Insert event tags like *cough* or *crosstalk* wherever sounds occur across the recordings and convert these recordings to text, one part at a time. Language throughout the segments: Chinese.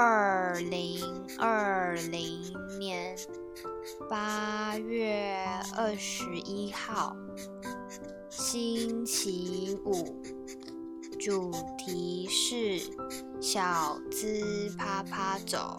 二零二零年八月二十一号，星期五，主题是小资趴趴走。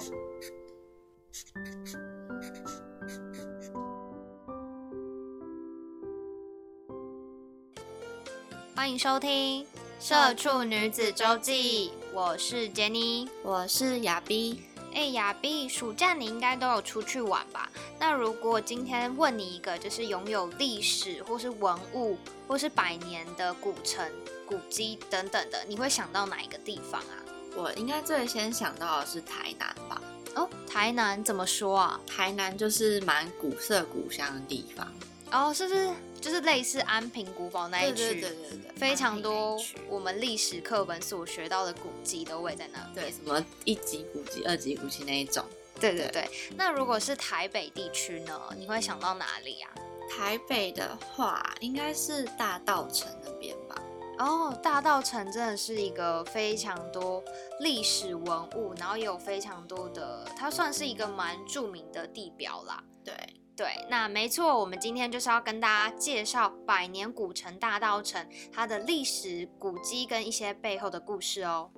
欢迎收听《社畜女子周记》。我是杰尼，我是亚碧。哎，亚碧，暑假你应该都有出去玩吧？那如果今天问你一个，就是拥有历史或是文物或是百年的古城、古迹等等的，你会想到哪一个地方啊？我应该最先想到的是台南吧。哦，台南怎么说啊？台南就是蛮古色古香的地方。哦，是不是？就是类似安平古堡那一区，对对对对，非常多我们历史课本所学到的古迹都会在那。对，什么一级古迹、二级古迹那一种。对对对。那如果是台北地区呢？你会想到哪里啊？台北的话，应该是大道城那边吧。哦，大道城真的是一个非常多历史文物，然后也有非常多的，它算是一个蛮著名的地标啦。对。对，那没错，我们今天就是要跟大家介绍百年古城大道城它的历史古迹跟一些背后的故事哦。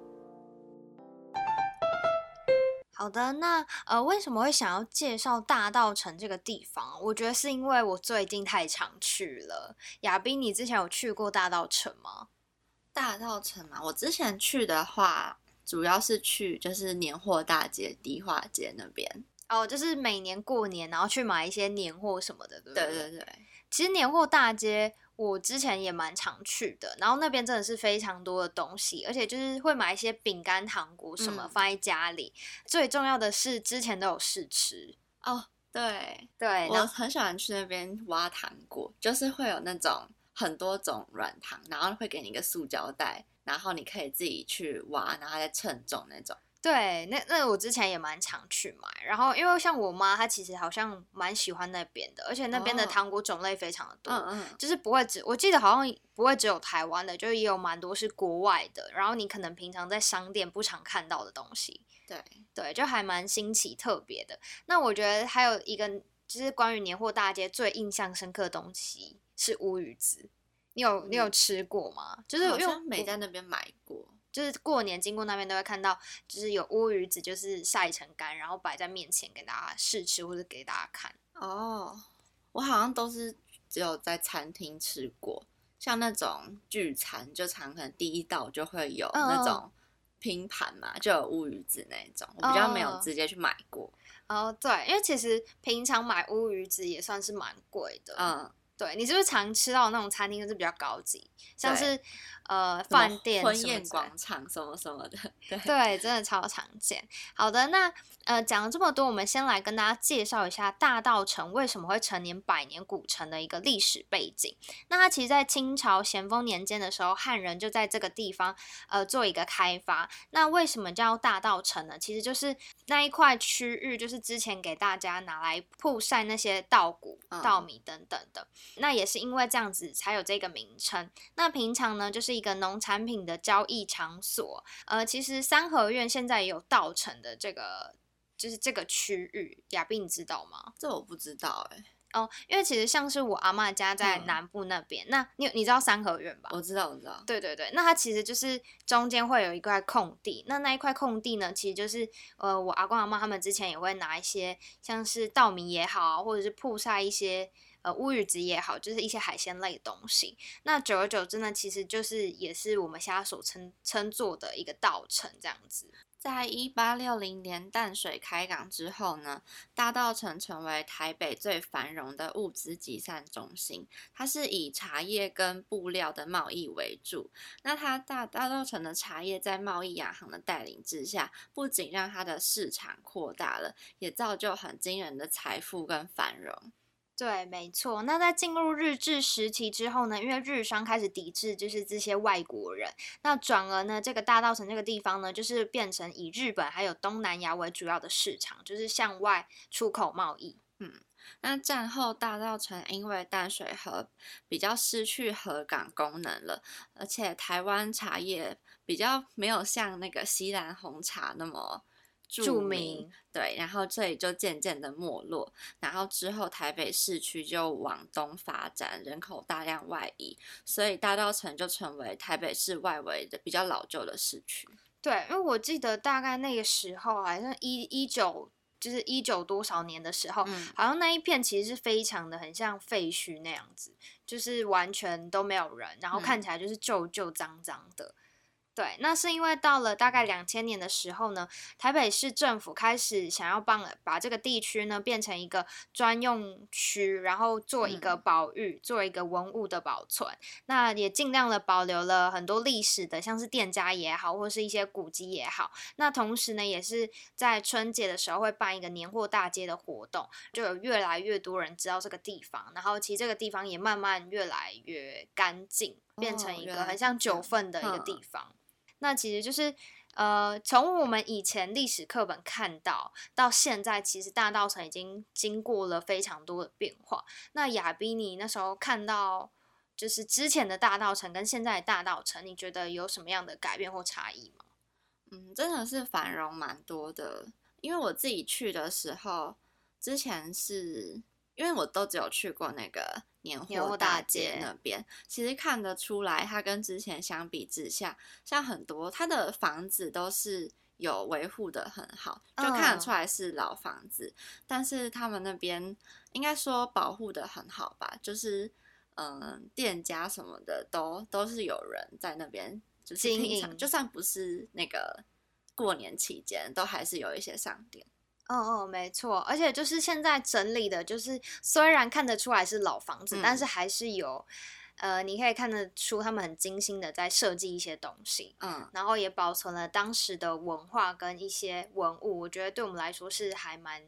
好的，那呃，为什么会想要介绍大道城这个地方？我觉得是因为我最近太常去了。亚斌，你之前有去过大道城吗？大道城嘛，我之前去的话，主要是去就是年货大街、迪化街那边。哦，就是每年过年，然后去买一些年货什么的，对不对？对对对。其实年货大街我之前也蛮常去的，然后那边真的是非常多的东西，而且就是会买一些饼干、糖果什么放在家里。最重要的是之前都有试吃哦，对对，我很喜欢去那边挖糖果，就是会有那种很多种软糖，然后会给你一个塑胶袋，然后你可以自己去挖，然后再称重那种。对，那那我之前也蛮常去买，然后因为像我妈，她其实好像蛮喜欢那边的，而且那边的糖果种类非常的多，嗯嗯，就是不会只，我记得好像不会只有台湾的，就是也有蛮多是国外的，然后你可能平常在商店不常看到的东西，对对，就还蛮新奇特别的。那我觉得还有一个就是关于年货大街最印象深刻的东西是乌鱼子，你有你有吃过吗？就是好像没在那边买过。就是过年经过那边都会看到，就是有乌鱼子，就是晒成干，然后摆在面前给大家试吃或者给大家看。哦，我好像都是只有在餐厅吃过，像那种聚餐就常可能第一道就会有那种拼盘嘛，就有乌鱼子那种，我比较没有直接去买过。哦，对，因为其实平常买乌鱼子也算是蛮贵的。嗯。对你是不是常吃到那种餐厅，就是比较高级，像是呃饭店、婚宴广场什么什么的，对，真的超常见。好的，那呃讲了这么多，我们先来跟大家介绍一下大道城为什么会成年百年古城的一个历史背景。那它其实，在清朝咸丰年间的时候，汉人就在这个地方呃做一个开发。那为什么叫大道城呢？其实就是那一块区域，就是之前给大家拿来曝晒那些稻谷、稻米等等的。那也是因为这样子才有这个名称。那平常呢，就是一个农产品的交易场所。呃，其实三合院现在也有稻城的这个，就是这个区域。亚斌，你知道吗？这我不知道哎。哦，因为其实像是我阿妈家在嗯南部那边，那你你知道三合院吧？我知道，我知道。对对对，那它其实就是中间会有一块空地，那那一块空地呢，其实就是呃，我阿公阿妈他们之前也会拿一些像是稻米也好，或者是铺晒一些呃乌鱼子也好，就是一些海鲜类的东西。那久而久之呢，其实就是也是我们现在所称称作的一个稻城这样子。在一八六零年淡水开港之后呢，大稻城成为台北最繁荣的物资集散中心。它是以茶叶跟布料的贸易为主。那它大大稻城的茶叶在贸易洋行的带领之下，不仅让它的市场扩大了，也造就很惊人的财富跟繁荣。对，没错。那在进入日治时期之后呢，因为日商开始抵制，就是这些外国人，那转而呢，这个大稻城这个地方呢，就是变成以日本还有东南亚为主要的市场，就是向外出口贸易。嗯那战后大稻城因为淡水河比较失去河港功能了，而且台湾茶叶比较没有像那个西兰红茶那么著名，对，然后这里就渐渐的没落，然后之后台北市区就往东发展，人口大量外移，所以大稻城就成为台北市外围的比较老旧的市区。对，因为我记得大概那个时候，好像一一九就是一九多少年的时候，嗯好像那一片其实是非常的很像废墟那样子，就是完全都没有人，然后看嗯起来就是旧旧脏脏的。对，那是因为到了大概两千年的时候呢，台北市政府开始想要帮把这个地区呢变成一个专用区，然后做一个嗯保育，做一个文物的保存。那也尽量的保留了很多历史的，像是店家也好，或是一些古迹也好。那同时呢，也是在春节的时候会办一个年货大街的活动，就有越来越多人知道这个地方，然后其实这个地方也慢慢越来越干净，变成一个很像九份的一个嗯地方。那其实就是。呃，从我们以前历史课本看到，到现在，其实大稻城已经经过了非常多的变化。那亚比，你那时候看到就是之前的大稻城跟现在的大稻城，你觉得有什么样的改变或差异吗？嗯，真的是繁荣蛮多的。因为我自己去的时候，之前是因为我都只有去过那个年年货货大大街街那边，其实看得出来，它跟之前相比之下，像很多它的房子都是有维护的很好，就看得出嗯来是老房子，但是他们那边应该说保护的很好吧，就是嗯，店家什么的都都是有人在那边。就是经营就算不是那个过年期间，都还是有一些商店。哦哦，没错，而且就是现在整理的，就是虽然看得出来是老房子，但嗯是还是有，呃，你可以看得出他们很精心的在设计一些东西，嗯，然后也保存了当时的文化跟一些文物，我觉得对我们来说是还蛮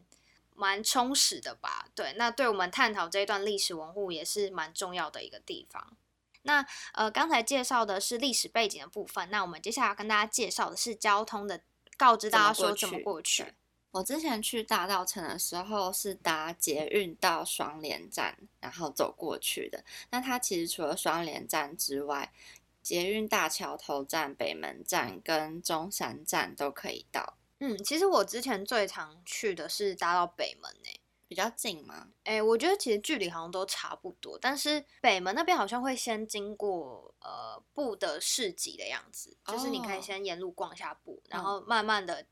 蛮充实的吧。对，那对我们探讨这一段历史文物也是蛮重要的一个地方。那呃，刚才介绍的是历史背景的部分，那我们接下来要跟大家介绍的是交通的，告知大家说怎么过去。对我之前去大道城的时候是搭捷运到双连站，然后走过去的。那它其实除了双连站之外，捷运大桥头站、北门站跟中山站都可以到，嗯，其实我之前最常去的是搭到北门诶、比较近吗。诶、我觉得其实距离好像都差不多，但是北门那边好像会先经过呃布的市集的样子，就是你可以哦先沿路逛一下布，然嗯后慢慢的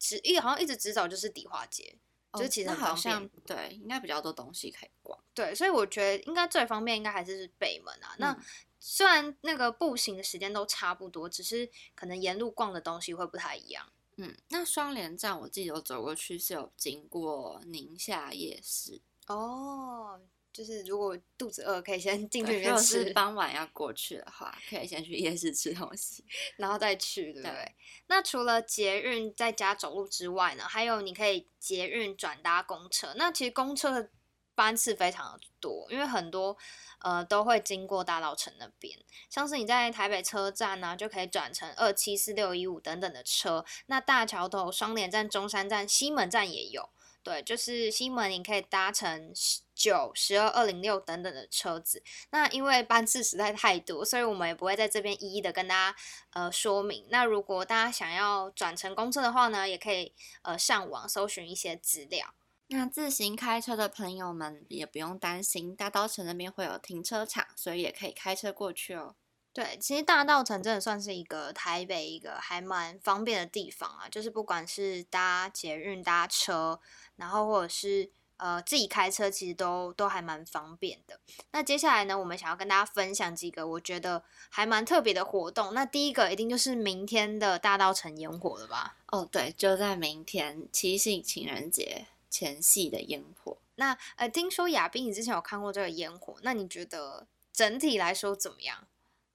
直一好像一直直走就是迪化街，就其实好。像对，应该比较多东西可以逛。对，所以我觉得应该最方便应该还是北门啊。那嗯虽然那个步行的时间都差不多，只是可能沿路逛的东西会不太一样。嗯，那双连站我记得我走过去是有经过宁夏夜市，哦，就是如果肚子饿，可以先 *laughs* 进去里面吃是。傍晚要过去的话，可以先去夜市吃东西。*laughs* 然后再去，对不对？对那除了捷运在家走路之外呢，还有你可以捷运转搭公车。那其实公车的班次非常的多，因为很多呃都会经过大稻城那边，像是你在台北车站呢、就可以转乘二七四六一五等等的车。那大桥头、双连站、中山站、西门站也有。对，就是西门你可以搭乘九、十二、二零六等等的车子。那因为班次实在太多，所以我们也不会在这边一一的跟大家呃说明。那如果大家想要转乘公车的话呢，也可以呃上网搜寻一些资料。那自行开车的朋友们也不用担心，大稻城那边会有停车场，所以也可以开车过去哦。对，其实大道城真的算是一个台北一个还蛮方便的地方啊，就是不管是搭捷运、搭车，然后或者是呃自己开车，其实都都还蛮方便的。那接下来呢，我们想要跟大家分享几个我觉得还蛮特别的活动。那第一个一定就是明天的大道城烟火了吧？哦，对，就在明天七夕情人节前夕的烟火。那呃，听说亚斌你之前有看过这个烟火，那你觉得整体来说怎么样？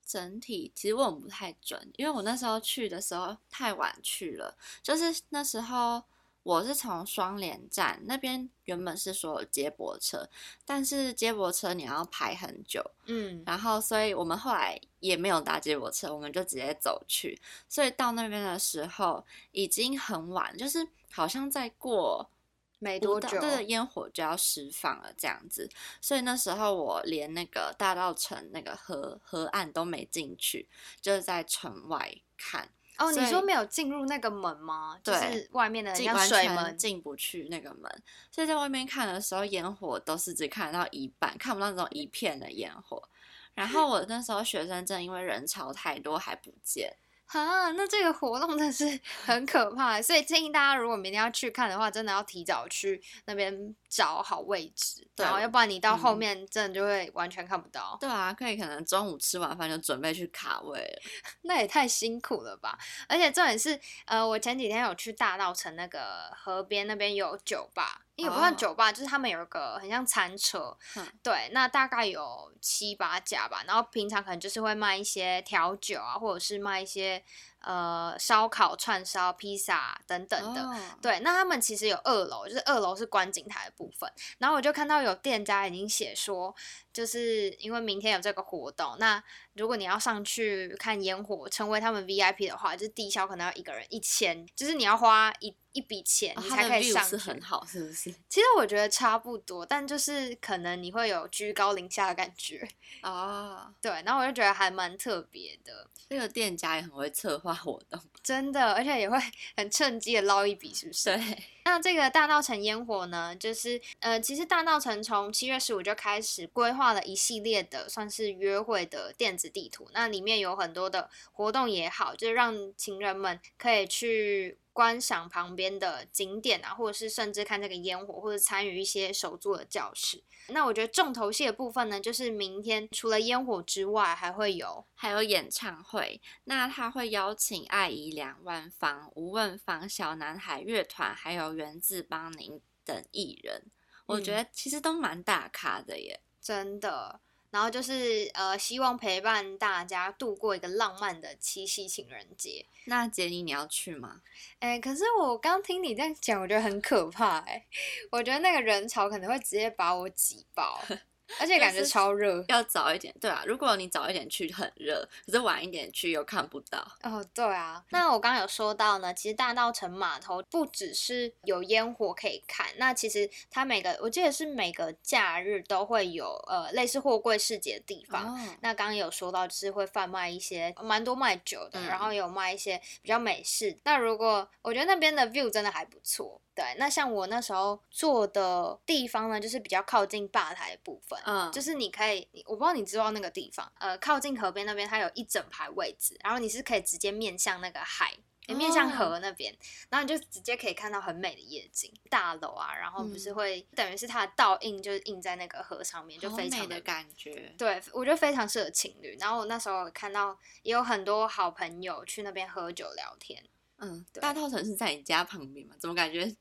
整体其实问不太准，因为我那时候去的时候太晚去了，就是那时候我是从双连站那边原本是说有接驳车，但是接驳车你要排很久，嗯，然后所以我们后来也没有搭接驳车，我们就直接走去，所以到那边的时候已经很晚，就是好像在过。没多久，对烟火就要释放了，这样子，所以那时候我连那个大道城那个河河岸都没进去，就是在城外看。哦，你说没有进入那个门吗？就是外面的像水门进不去那个门，所以在外面看的时候，烟火都是只看得到一半，看不到那种一片的烟火。然后我那时候学生证因为人潮太多还不见。啊，那这个活动真的是 *laughs* 很可怕，所以建议大家如果明天要去看的话，真的要提早去那边找好位置，然后要不然你到后面真的就会完全看不到。对啊，可以可能中午吃完饭就准备去卡位了，*laughs* 那也太辛苦了吧！而且重点是，呃，我前几天有去大稻城那个河边那边有酒吧。也不算酒吧，就是他们有一个很像餐车，对，那大概有七八家吧。然后平常可能就是会卖一些调酒啊，或者是卖一些呃烧烤、串烧、披萨等等的。对，那他们其实有二楼，就是二楼是观景台的部分。然后我就看到有店家已经写说，就是因为明天有这个活动，那如果你要上去看烟火，成为他们 VIP 的话，就是低消可能要一个人一千，就是你要花一。一笔钱你才可以上去，很好，是不是？*laughs* 其实我觉得差不多，但就是可能你会有居高临下的感觉啊。*laughs* 对，然后我就觉得还蛮特别的。这个店家也很会策划活动，*laughs* 真的，而且也会很趁机的捞一笔，是不是？对。那这个大道城烟火呢，就是呃，其实大道城从七月十五就开始规划了一系列的算是约会的电子地图，那里面有很多的活动也好，就是让情人们可以去。观赏旁边的景点啊，或者是甚至看这个烟火，或者参与一些手作的教室。那我觉得重头戏的部分呢，就是明天除了烟火之外，还会有还有演唱会。那他会邀请爱姨两万方、吴问芳、小男孩乐团，还有源自邦宁等艺人。我觉得其实都蛮大咖的耶，真的。然后就是呃，希望陪伴大家度过一个浪漫的七夕情人节。那杰尼，你要去吗？哎，可是我刚听你这样讲，我觉得很可怕哎，*laughs* 我觉得那个人潮可能会直接把我挤爆。*laughs* 而且感觉超热，要早一点，对啊。如果你早一点去很热，可是晚一点去又看不到。哦，对啊。那我刚刚有说到呢，其实大稻城码头不只是有烟火可以看，那其实它每个我记得是每个假日都会有呃类似货柜市集的地方。那刚刚有说到就是会贩卖一些蛮多卖酒的，然后有卖一些比较美式。那如果我觉得那边的 view 真的还不错。对，那像我那时候坐的地方呢，就是比较靠近吧台的部分，嗯，就是你可以，我不知道你知道那个地方，呃，靠近河边那边，它有一整排位置，然后你是可以直接面向那个海，面向河那边，然后你就直接可以看到很美的夜景，大楼啊，然后不是会等于是它的倒映，就是映在那个河上面，就非常的感觉，对我觉得非常适合情侣。然后我那时候看到也有很多好朋友去那边喝酒聊天，嗯，大稻城是在你家旁边嘛？怎么感觉？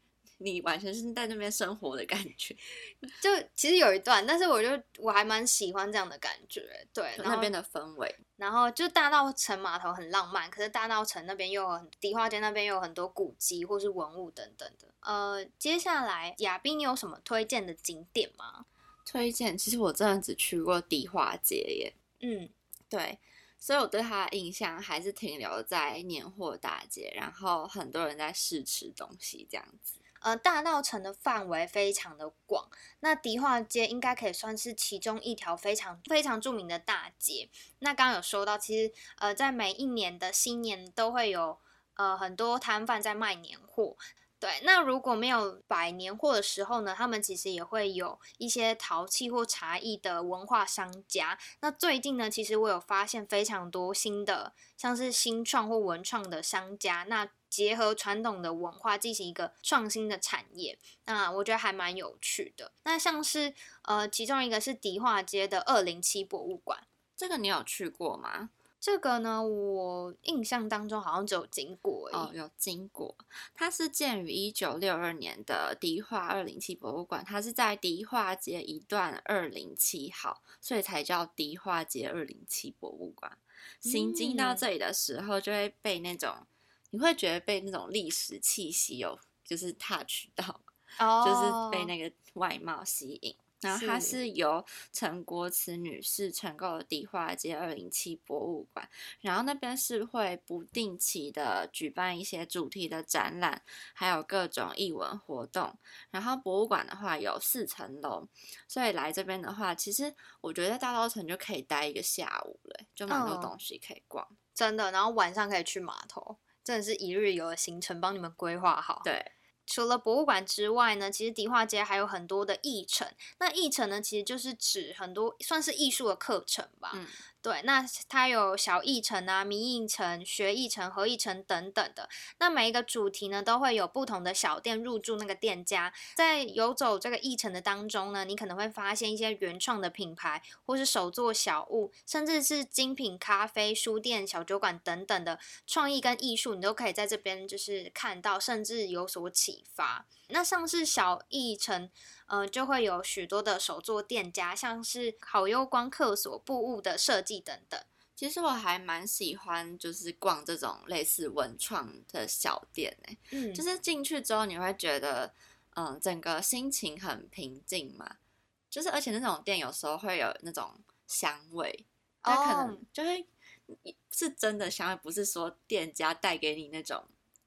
你完全是在那边生活的感觉，*laughs* 就其实有一段，但是我就我还蛮喜欢这样的感觉，对那边的氛围。然后就大道城码头很浪漫，可是大道城那边又有很迪化街那边又有很多古迹或是文物等等的。呃，接下来亚斌，你有什么推荐的景点吗？推荐，其实我真的只去过迪化街耶。嗯，对，所以我对他的印象还是停留在年货大街，然后很多人在试吃东西这样子。呃，大稻城的范围非常的广，那迪化街应该可以算是其中一条非常非常著名的大街。那刚刚有说到，其实呃，在每一年的新年都会有呃很多摊贩在卖年货。对，那如果没有百年货的时候呢，他们其实也会有一些陶器或茶艺的文化商家。那最近呢，其实我有发现非常多新的，像是新创或文创的商家，那结合传统的文化进行一个创新的产业，那我觉得还蛮有趣的。那像是呃，其中一个是迪化街的二零七博物馆，这个你有去过吗？这个呢，我印象当中好像只有经过哦，有经过。它是建于一九六二年的迪化二零七博物馆，它是在迪化街一段二零七号，所以才叫迪化街二零七博物馆。行经到这里的时候，就会被那种，你会觉得被那种历史气息有就是 touch 到，*laughs* 哦，就是被那个外貌吸引。然后它是由陈国慈女士承购的迪化街二零七博物馆，然后那边是会不定期的举办一些主题的展览，还有各种艺文活动。然后博物馆的话有四层楼，所以来这边的话，其实我觉得在大稻城就可以待一个下午了，就蛮多东西可以逛，真的。然后晚上可以去码头，真的是一日游的行程，帮你们规划好。对。除了博物馆之外呢，其实迪化街还有很多的艺程。那艺程呢，其实就是指很多算是艺术的课程吧。嗯。对，那它有小艺程啊、迷艺程、学艺程、合艺程等等的。那每一个主题呢，都会有不同的小店入驻那个店家，在游走这个艺程的当中呢，你可能会发现一些原创的品牌，或是手作小物，甚至是精品咖啡、书店、小酒馆等等的创意跟艺术，你都可以在这边就是看到，甚至有所启发。那像是小艺城。呃，就会有许多的手作店家，像是好优光客所布物的设计等等。其实我还蛮喜欢，就是逛这种类似文创的小店诶。嗯，就是进去之后你会觉得，嗯，整个心情很平静嘛。就是而且那种店有时候会有那种香味，它可能就会是真的香味，不是说店家带给你那种。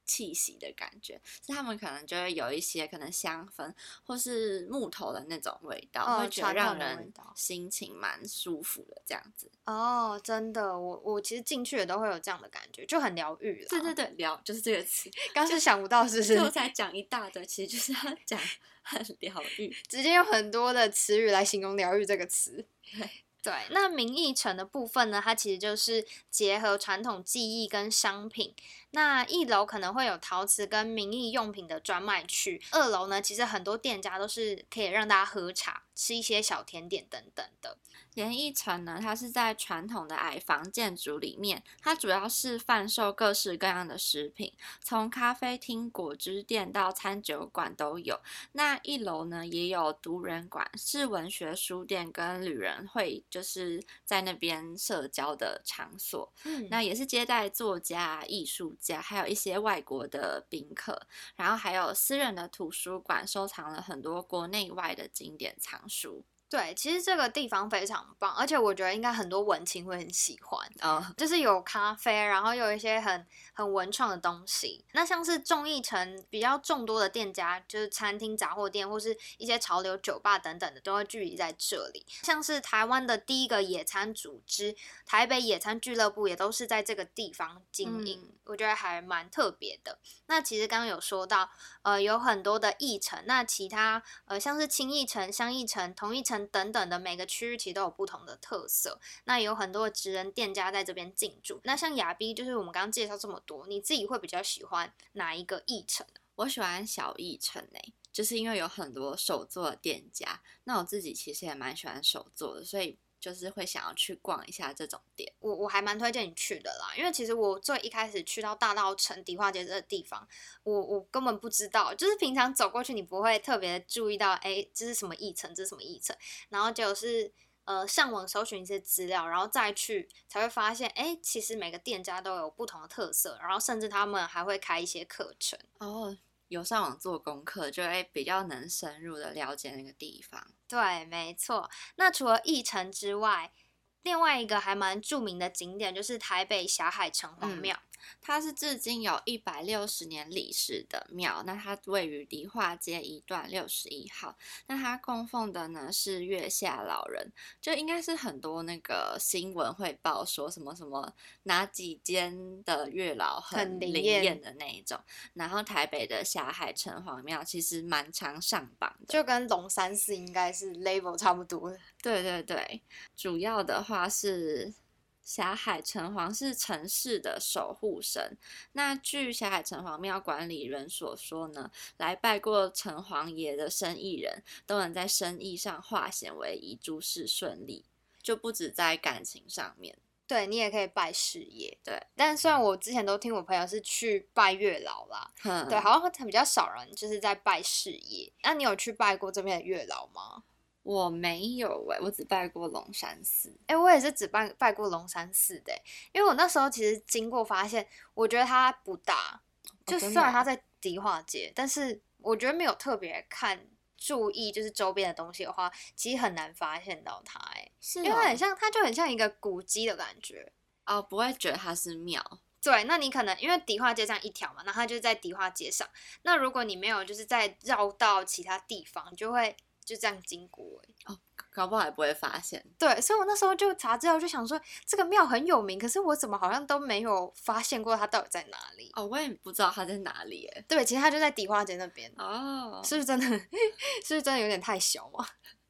气息的感觉，是他们可能就会有一些可能香氛或是木头的那种味道，会觉得让人心情蛮舒服的这样子。哦，真的，我我其实进去也都会有这样的感觉，就很疗愈了。对对对，疗就是这个词，*laughs* 刚是想不到是不是？我才讲一大堆，其实就是要讲很疗愈，*laughs* 直接用很多的词语来形容疗愈这个词。*laughs* 对。对，那名义城的部分呢，它其实就是结合传统技艺跟商品。那一楼可能会有陶瓷跟名艺用品的专卖区，二楼呢，其实很多店家都是可以让大家喝茶、吃一些小甜点等等的。联艺城呢，它是在传统的矮房建筑里面，它主要是贩售各式各样的食品，从咖啡厅、果汁店到餐酒馆都有。那一楼呢，也有读人馆，是文学书店跟旅人会就是在那边社交的场所。嗯，那也是接待作家、艺术家，还有一些外国的宾客。然后还有私人的图书馆，收藏了很多国内外的经典藏书。对，其实这个地方非常棒，而且我觉得应该很多文青会很喜欢啊，就是有咖啡，然后有一些很很文创的东西。那像是众艺城比较众多的店家，就是餐厅、杂货店或是一些潮流酒吧等等的，都会聚集在这里。像是台湾的第一个野餐组织——台北野餐俱乐部，也都是在这个地方经营，我觉得还蛮特别的。那其实刚刚有说到，呃，有很多的艺城，那其他呃像是轻义城、香义城、同一城。等等的每个区域其实都有不同的特色，那有很多的职人店家在这边进驻。那像雅 B，就是我们刚刚介绍这么多，你自己会比较喜欢哪一个议程？我喜欢小议程诶，就是因为有很多手作的店家。那我自己其实也蛮喜欢手作的，所以。就是会想要去逛一下这种店，我我还蛮推荐你去的啦，因为其实我最一开始去到大道城迪化街这个地方，我我根本不知道，就是平常走过去你不会特别注意到，哎，这是什么议程，这是什么议程，然后就是呃上网搜寻一些资料，然后再去才会发现，哎，其实每个店家都有不同的特色，然后甚至他们还会开一些课程哦。有上网做功课，就会比较能深入的了解那个地方。对，没错。那除了义城之外，另外一个还蛮著名的景点就是台北霞海城隍庙。它是至今有一百六十年历史的庙，那它位于迪化街一段六十一号。那它供奉的呢是月下老人，就应该是很多那个新闻会报说什么什么哪几间的月老很灵验的那一种。然后台北的霞海城隍庙其实蛮常上榜的，就跟龙山寺应该是 level 差不多。对对对，主要的话是。霞海城隍是城市的守护神。那据霞海城隍庙管理人所说呢，来拜过城隍爷的生意人都能在生意上化险为夷，诸事顺利，就不止在感情上面。对你也可以拜事业。对，但虽然我之前都听我朋友是去拜月老啦，对，好像比较少人就是在拜事业。那你有去拜过这边的月老吗？我没有哎，我只拜过龙山寺。哎，我也是只拜拜过龙山寺的，因为我那时候其实经过发现，我觉得它不大，就虽然它在迪化街，但是我觉得没有特别看注意，就是周边的东西的话，其实很难发现到它。哎，是，因为它很像，它就很像一个古迹的感觉哦，不会觉得它是庙。对，那你可能因为迪化街这样一条嘛，那它就在迪化街上。那如果你没有就是在绕到其他地方，就会。就这样经过哦，搞不好也不会发现。对，所以我那时候就查资料，就想说这个庙很有名，可是我怎么好像都没有发现过它到底在哪里？哦，我也不知道它在哪里诶。对，其实它就在迪花街那边。哦，是不是真的？是不是真的有点太小嘛？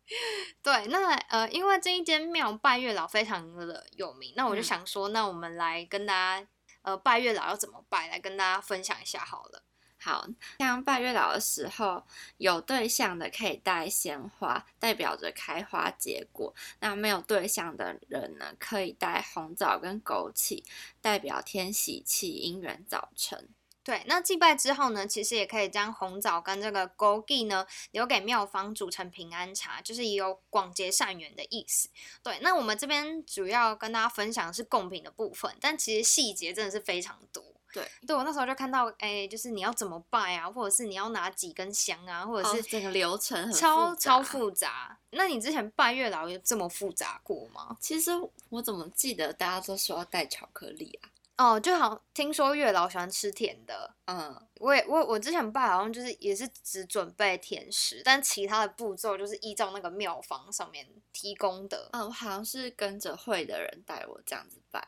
*laughs* 对，那呃，因为这一间庙拜月老非常的有名，那我就想说，那我们来跟大家呃拜月老要怎么拜，来跟大家分享一下好了。好像拜月老的时候，有对象的可以带鲜花，代表着开花结果；那没有对象的人呢，可以带红枣跟枸杞，代表天喜气、姻缘早成。对，那祭拜之后呢，其实也可以将红枣跟这个枸杞呢，留给庙方煮成平安茶，就是也有广结善缘的意思。对，那我们这边主要跟大家分享的是贡品的部分，但其实细节真的是非常多。对，对我那时候就看到，哎，就是你要怎么拜啊，或者是你要拿几根香啊，或者是整个流程很超超复杂。那你之前拜月老有这么复杂过吗？其实我怎么记得大家都说要带巧克力啊？哦，就好听说月老喜欢吃甜的。嗯，我也我我之前拜好像就是也是只准备甜食，但其他的步骤就是依照那个庙方上面提供的。嗯，我好像是跟着会的人带我这样子拜。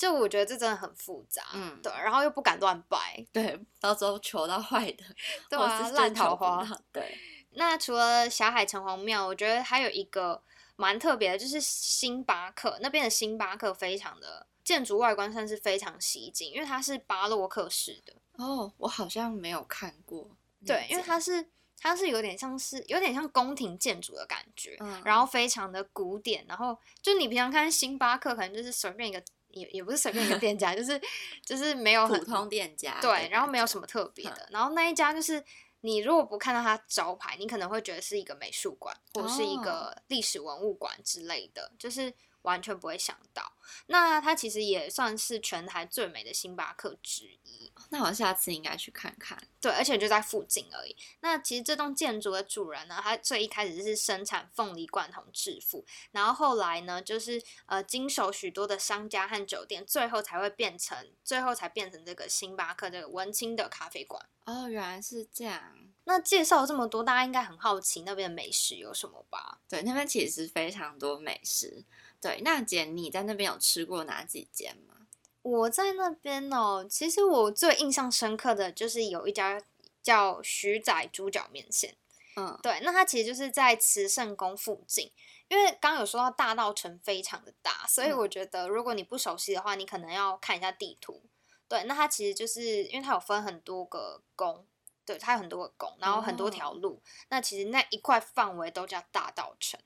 就我觉得这真的很复杂，嗯，对，然后又不敢乱拜，对，到时候求到坏的，*laughs* 对啊，烂桃花，对。那除了霞海城隍庙，我觉得还有一个蛮特别的，就是星巴克那边的星巴克，非常的建筑外观算是非常吸睛，因为它是巴洛克式的。哦，我好像没有看过。对，因为它是它是有点像是有点像宫廷建筑的感觉，嗯然后非常的古典，然后就你平常看星巴克，可能就是随便一个。也也不是随便一个店 *laughs* 家，就是就是没有普通店家，对，然后没有什么特别的，然后那一家就是你如果不看到它招牌，你可能会觉得是一个美术馆或是一个历史文物馆之类的，就是。完全不会想到，那它其实也算是全台最美的星巴克之一。那我下次应该去看看。对，而且就在附近而已。那其实这栋建筑的主人呢，他最一开始是生产凤梨罐头致富，然后后来呢，就是呃经手许多的商家和酒店，最后才会变成，最后才变成这个星巴克这个文青的咖啡馆。哦，原来是这样。那介绍这么多，大家应该很好奇那边的美食有什么吧？对，那边其实非常多美食。对，那姐你在那边有吃过哪几间吗？我在那边哦，其实我最印象深刻的就是有一家叫徐仔猪脚面线。嗯，对，那它其实就是在慈圣宫附近。因为刚刚有说到大道城非常的大，所以我觉得如果你不熟悉的话，你可能要看一下地图。对，那它其实就是因为它有分很多个宫，对，它有很多个宫，然后很多条路。那其实那一块范围都叫大道城。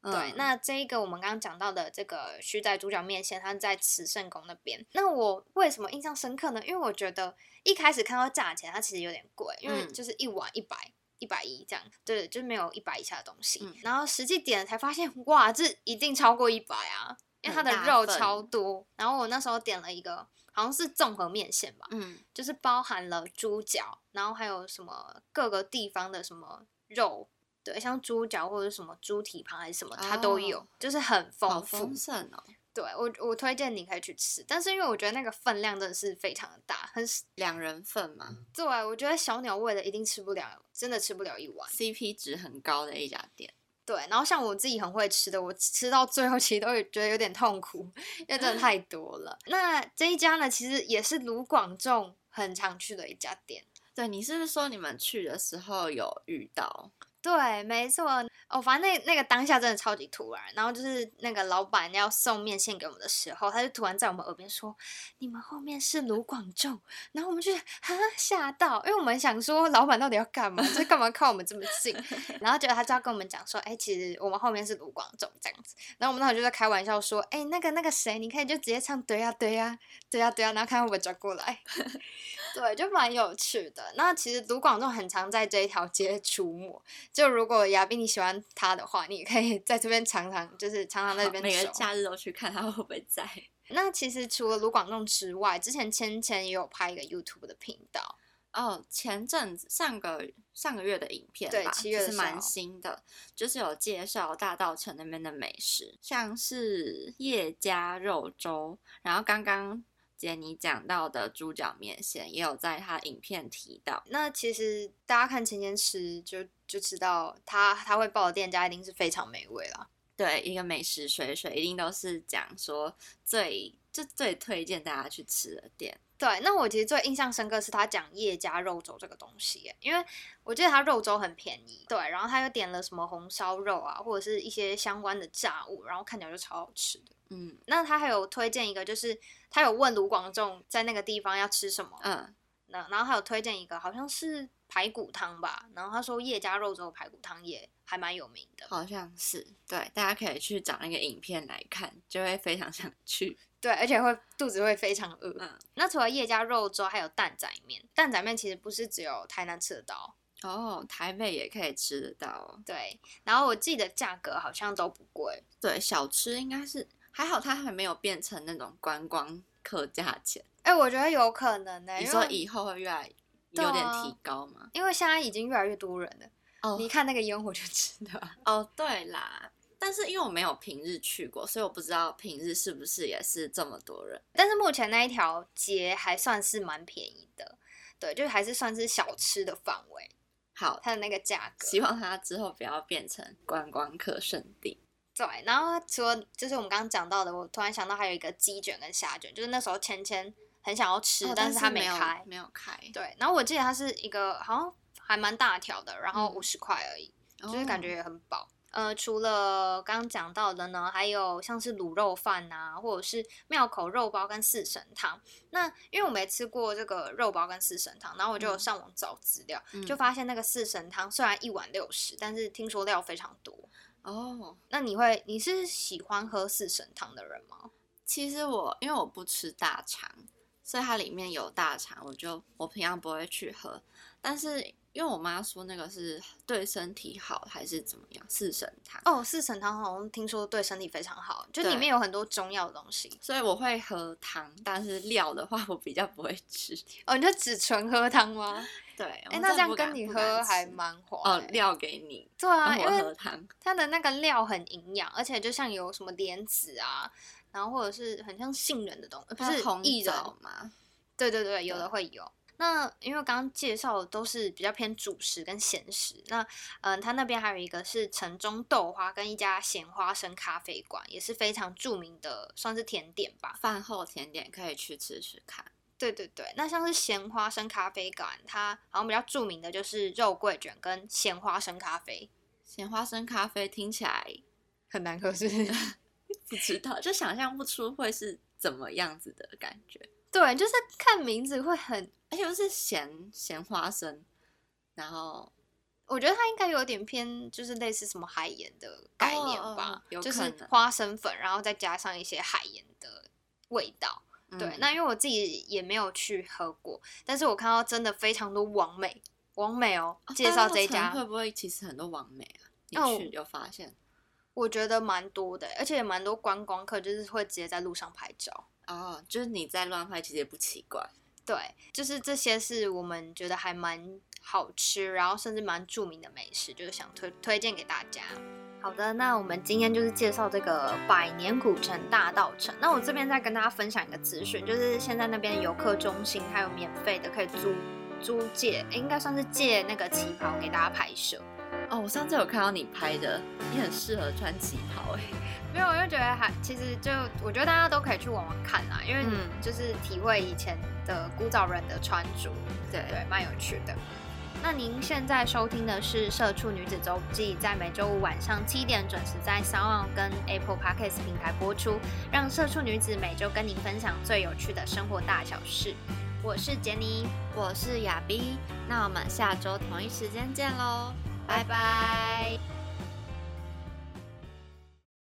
对，那这一个我们刚刚讲到的这个虚在猪脚面线，它在慈圣宫那边。那我为什么印象深刻呢？因为我觉得一开始看到价钱，它其实有点贵，因为就是一碗一百一百一这样，对，就是没有一百以下的东西。然后实际点了才发现，哇，这一定超过一百啊，因为它的肉超多。然后我那时候点了一个，好像是综合面线吧，嗯，就是包含了猪脚，然后还有什么各个地方的什么肉。对，像猪脚或者什么猪蹄膀还是什么，它都有，就是很丰富。丰盛哦。对我我推荐你可以去吃，但是因为我觉得那个分量真的是非常的大，很两人份嘛对，我觉得小鸟胃的一定吃不了，真的吃不了一碗。，CP 值很高的一家店。对，然后像我自己很会吃的，我吃到最后其实都会觉得有点痛苦，因为真的太多了。那这一家呢，其实也是卢广仲很常去的一家店。对你是不是说你们去的时候有遇到？对，没错。哦，反正那那个当下真的超级突然，然后就是那个老板要送面线给我们的时候，他就突然在我们耳边说：“你们后面是卢广仲。”然后我们就哈吓到，因为我们想说老板到底要干嘛？就是干嘛靠我们这么近？*laughs* 然后结果他就要跟我们讲说：“哎、其实我们后面是卢广仲这样子。”然后我们那时候就在开玩笑说：“哎、那个那个谁，你可以就直接唱对呀、对呀、对呀、对呀、然后看会不会转过来。*laughs* 对，就蛮有趣的。那其实卢广仲很常在这一条街出没，就如果亚斌你喜欢他的话，你也可以 *laughs* 在这边常常就是常常在这边每个。假日都去看他会不会在。那其实除了卢广仲之外，之前芊芊也有拍一个 YouTube 的频道，哦，前阵子上个上个月的影片对吧，七月是蛮新的，就是有介绍大道城那边的美食，像是叶家肉粥，然后刚刚杰尼讲到的猪脚面线，也有在他影片提到。那其实大家看芊芊吃就就知道他他会报的店家一定是非常美味啦。对，一个美食水水一定都是讲说最就最推荐大家去吃的店。对，那我其实最印象深刻是他讲叶家肉粥这个东西，因为我记得他肉粥很便宜，对，然后他又点了什么红烧肉啊，或者是一些相关的炸物，然后看起来就超好吃的。嗯那他还有推荐一个，就是他有问卢广仲在那个地方要吃什么，嗯，那然后他有推荐一个好像是排骨汤吧，然后他说叶家肉粥排骨汤也还蛮有名的，好像是对，大家可以去找那个影片来看，就会非常想去。*laughs* 对，而且会肚子会非常饿。嗯那除了叶家肉粥，还有蛋仔面，蛋仔面其实不是只有台南吃得到，哦，台北也可以吃得到哦。对，然后我记得价格好像都不贵。对，小吃应该是还好，它还没有变成那种观光客价钱。哎、我觉得有可能呢、你说以后会越来对有点啊提高吗？因为现在已经越来越多人了，哦你看那个烟火就知道。哦，对啦，但是因为我没有平日去过，所以我不知道平日是不是也是这么多人。但是目前那一条街还算是蛮便宜的，对，就还是算是小吃的范围，好，它的那个价格。希望它之后不要变成观光客圣地。对，然后除了就是我们刚刚讲到的，我突然想到还有一个鸡卷跟虾卷，就是那时候芊芊很想要吃，哦但是它没有开。没有开，对，然后我记得它是一个好像还蛮大条的，然后嗯五十块而已，就是感觉哦也很饱。呃，除了刚刚讲到的呢，还有像是卤肉饭啊，或者是庙口肉包跟四神汤。那因为我没吃过这个肉包跟四神汤，然后我就上网找资料，就嗯发现那个四神汤虽然一碗六十，但是听说料非常多。哦。那你会你是喜欢喝四神汤的人吗？其实我因为我不吃大肠，所以它里面有大肠，我就我平常不会去喝。但是因为我妈说那个是对身体好还是怎么样，四神汤，哦，四神汤好像听说对身体非常好，就里面有很多中药的东西。所以我会喝汤，但是料的话我比较不会吃。哦，你就只纯喝汤吗？*laughs* 对，哎、我那这样跟你喝还吃蛮划哦，欸料给你，对啊，让我因为喝汤。它的那个料很营养，而且就像有什么莲子啊，然后或者是很像杏仁的东西，不是红薏仁，枣吗？对对对，有的对会有。那因为刚刚介绍的都是比较偏主食跟咸食，那嗯，它那边还有一个是城中豆花跟一家咸花生咖啡馆，也是非常著名的，算是甜点吧。饭后甜点可以去吃吃看。对对对，那像是咸花生咖啡馆，它好像比较著名的就是肉桂卷跟咸花生咖啡，咸花生咖啡听起来很难喝，是不是？*laughs* 不知道，就想象不出会是怎么样子的感觉。对，就是看名字会很，而且又是咸咸花生，然后我觉得它应该有点偏，就是类似什么海盐的概念吧，就是花生粉，然后再加上一些海盐的味道。对，嗯那因为我自己也没有去喝过，但是我看到真的非常多网美，网美哦，介绍这一家，会不会其实很多网美啊？你哦去有发现？我觉得蛮多的，而且也蛮多观光客就是会直接在路上拍照。哦，就是你在乱拍，其实也不奇怪。对，就是这些是我们觉得还蛮好吃，然后甚至蛮著名的美食，就是想推推荐给大家。好的，那我们今天就是介绍这个百年古城大道城。那我这边再跟大家分享一个资讯，就是现在那边游客中心还有免费的可以租租借，应该算是借那个旗袍给大家拍摄。哦，我上次有看到你拍的，你很适合穿旗袍哎。*laughs* 没有，我就觉得还其实就我觉得大家都可以去玩玩看啦，因为嗯就是体会以前的古早人的穿着，对对，蛮有趣的。那您现在收听的是《社畜女子周记》，在每周五晚上七点准时在 u n 跟 Apple Podcast 平台播出，让社畜女子每周跟您分享最有趣的生活大小事。我是杰尼，我是亚逼，那我们下周同一时间见喽，拜拜